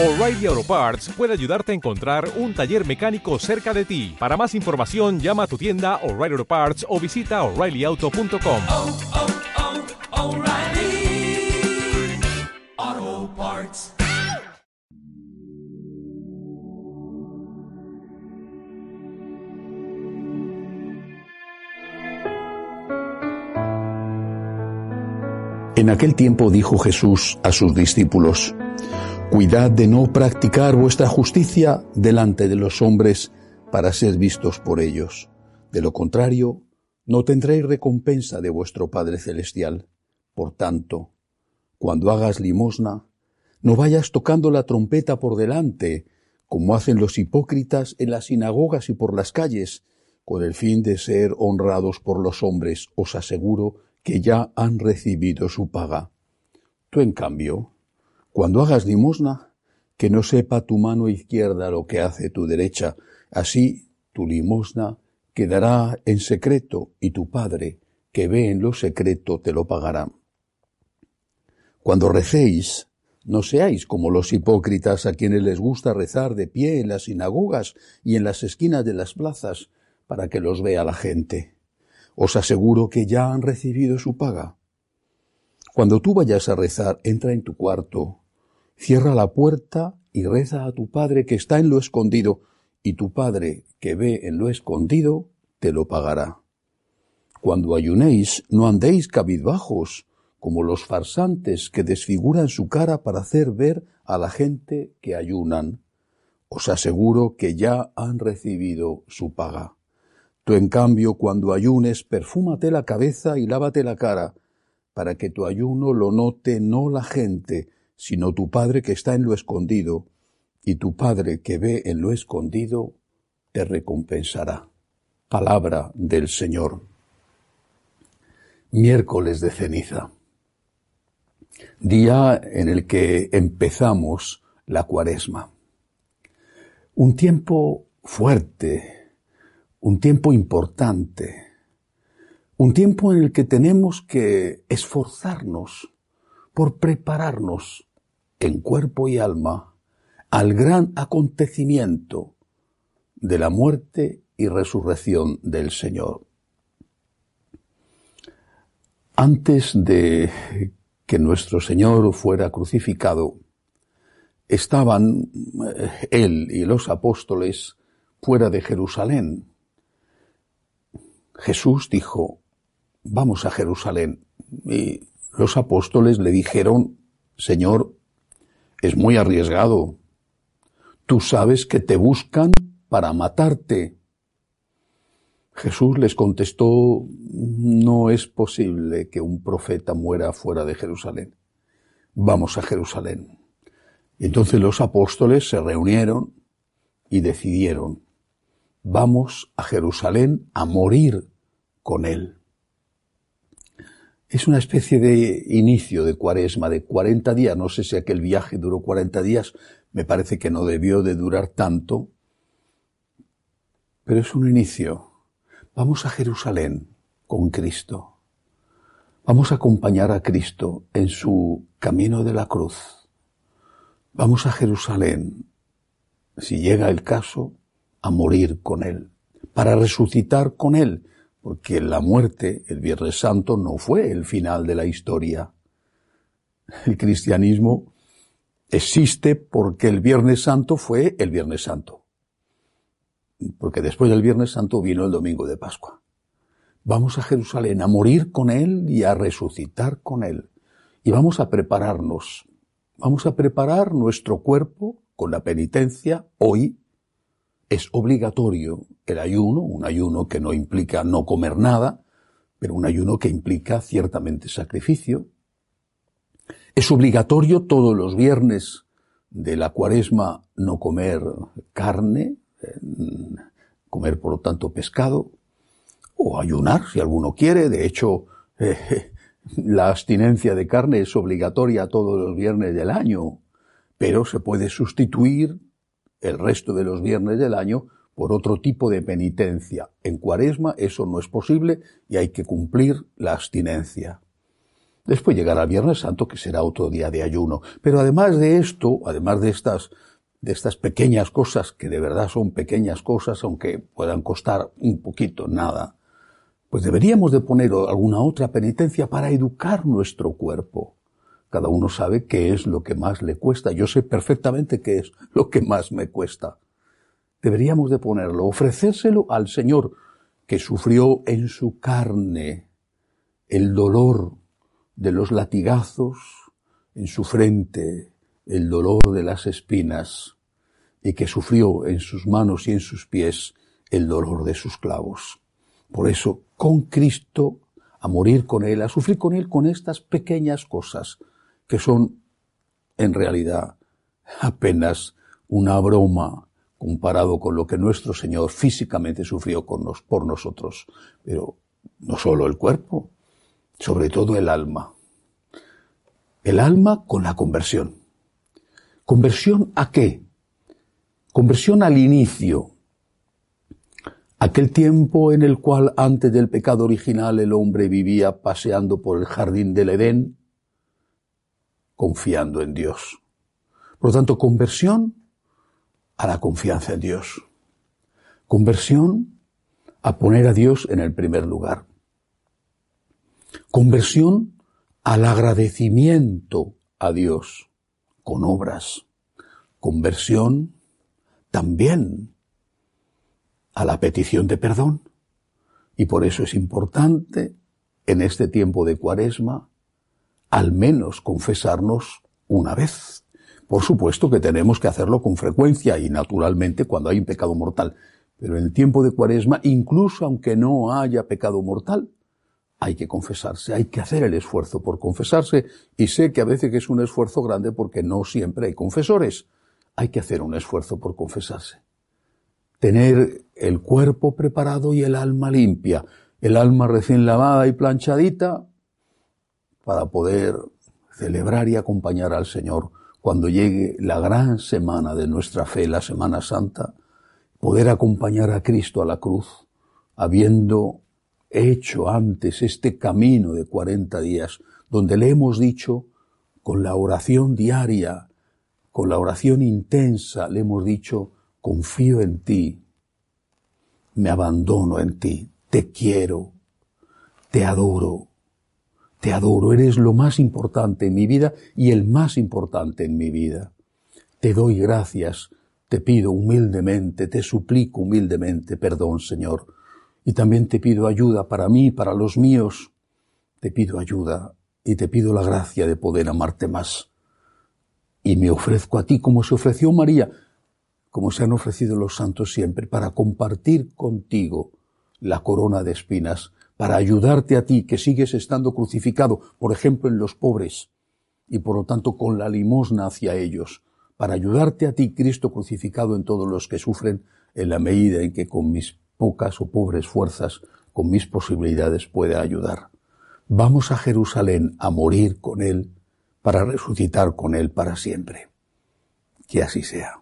O'Reilly Auto Parts puede ayudarte a encontrar un taller mecánico cerca de ti. Para más información, llama a tu tienda O'Reilly Auto Parts o visita oreillyauto.com. oh, oh, Parts. En aquel tiempo dijo Jesús a sus discípulos, Cuidad de no practicar vuestra justicia delante de los hombres para ser vistos por ellos. De lo contrario, no tendréis recompensa de vuestro Padre Celestial. Por tanto, cuando hagas limosna, no vayas tocando la trompeta por delante, como hacen los hipócritas en las sinagogas y por las calles, con el fin de ser honrados por los hombres. Os aseguro que ya han recibido su paga. Tú, en cambio, cuando hagas limosna, que no sepa tu mano izquierda lo que hace tu derecha, así tu limosna quedará en secreto y tu Padre, que ve en lo secreto, te lo pagará. Cuando recéis, no seáis como los hipócritas a quienes les gusta rezar de pie en las sinagogas y en las esquinas de las plazas para que los vea la gente. Os aseguro que ya han recibido su paga. Cuando tú vayas a rezar, entra en tu cuarto, cierra la puerta y reza a tu Padre que está en lo escondido, y tu Padre que ve en lo escondido te lo pagará. Cuando ayunéis, no andéis cabizbajos, como los farsantes que desfiguran su cara para hacer ver a la gente que ayunan. Os aseguro que ya han recibido su paga. Tú, en cambio, cuando ayunes, perfúmate la cabeza y lávate la cara, para que tu ayuno lo note no la gente, sino tu Padre que está en lo escondido, y tu Padre que ve en lo escondido, te recompensará. Palabra del Señor. Miércoles de ceniza. Día en el que empezamos la cuaresma. Un tiempo fuerte, un tiempo importante, un tiempo en el que tenemos que esforzarnos por prepararnos en cuerpo y alma al gran acontecimiento de la muerte y resurrección del Señor. Antes de que nuestro Señor fuera crucificado, estaban eh, él y los apóstoles fuera de Jerusalén. Jesús dijo, vamos a Jerusalén. Y los apóstoles le dijeron, Señor, es muy arriesgado. Tú sabes que te buscan para matarte. Jesús les contestó, no es posible que un profeta muera fuera de Jerusalén. Vamos a Jerusalén. Entonces los apóstoles se reunieron y decidieron, vamos a Jerusalén a morir con él. Es una especie de inicio de cuaresma, de 40 días. No sé si aquel viaje duró 40 días, me parece que no debió de durar tanto, pero es un inicio. Vamos a Jerusalén con Cristo. Vamos a acompañar a Cristo en su camino de la cruz. Vamos a Jerusalén, si llega el caso, a morir con Él, para resucitar con Él, porque la muerte, el Viernes Santo, no fue el final de la historia. El cristianismo existe porque el Viernes Santo fue el Viernes Santo. Porque después del Viernes Santo vino el Domingo de Pascua. Vamos a Jerusalén a morir con Él y a resucitar con Él. Y vamos a prepararnos. Vamos a preparar nuestro cuerpo con la penitencia hoy es obligatorio el ayuno, un ayuno que no implica no comer nada, pero un ayuno que implica ciertamente sacrificio. Es obligatorio todos los viernes de la cuaresma no comer carne, comer por lo tanto pescado, o ayunar si alguno quiere. De hecho, eh, la abstinencia de carne es obligatoria todos los viernes del año, pero se puede sustituir el resto de los viernes del año por otro tipo de penitencia. En cuaresma eso no es posible y hay que cumplir la abstinencia. Después llegará el Viernes Santo, que será otro día de ayuno. Pero además de esto, además de estas, de estas pequeñas cosas, que de verdad son pequeñas cosas, aunque puedan costar un poquito nada, pues deberíamos de poner alguna otra penitencia para educar nuestro cuerpo. Cada uno sabe qué es lo que más le cuesta. Yo sé perfectamente qué es lo que más me cuesta. Deberíamos de ponerlo, ofrecérselo al Señor, que sufrió en su carne el dolor de los latigazos, en su frente el dolor de las espinas, y que sufrió en sus manos y en sus pies el dolor de sus clavos. Por eso, con Cristo, a morir con Él, a sufrir con Él con estas pequeñas cosas, que son, en realidad, apenas una broma comparado con lo que nuestro Señor físicamente sufrió con nos, por nosotros. Pero no solo el cuerpo, sobre todo el alma. El alma con la conversión. ¿Conversión a qué? Conversión al inicio. Aquel tiempo en el cual antes del pecado original el hombre vivía paseando por el jardín del Edén, confiando en Dios. Por lo tanto, conversión a la confianza en Dios. Conversión a poner a Dios en el primer lugar. Conversión al agradecimiento a Dios con obras. Conversión también a la petición de perdón. Y por eso es importante en este tiempo de cuaresma al menos confesarnos una vez. Por supuesto que tenemos que hacerlo con frecuencia y naturalmente cuando hay un pecado mortal. Pero en el tiempo de cuaresma, incluso aunque no haya pecado mortal, hay que confesarse, hay que hacer el esfuerzo por confesarse y sé que a veces es un esfuerzo grande porque no siempre hay confesores. Hay que hacer un esfuerzo por confesarse. Tener el cuerpo preparado y el alma limpia, el alma recién lavada y planchadita para poder celebrar y acompañar al Señor cuando llegue la gran semana de nuestra fe, la Semana Santa, poder acompañar a Cristo a la cruz, habiendo hecho antes este camino de 40 días, donde le hemos dicho, con la oración diaria, con la oración intensa, le hemos dicho, confío en ti, me abandono en ti, te quiero, te adoro, te adoro, eres lo más importante en mi vida y el más importante en mi vida. Te doy gracias, te pido humildemente, te suplico humildemente perdón, Señor, y también te pido ayuda para mí, para los míos. Te pido ayuda y te pido la gracia de poder amarte más. Y me ofrezco a ti como se ofreció María, como se han ofrecido los santos siempre, para compartir contigo la corona de espinas, para ayudarte a ti que sigues estando crucificado, por ejemplo, en los pobres, y por lo tanto con la limosna hacia ellos, para ayudarte a ti, Cristo crucificado, en todos los que sufren, en la medida en que con mis pocas o pobres fuerzas, con mis posibilidades puede ayudar. Vamos a Jerusalén a morir con Él para resucitar con Él para siempre. Que así sea.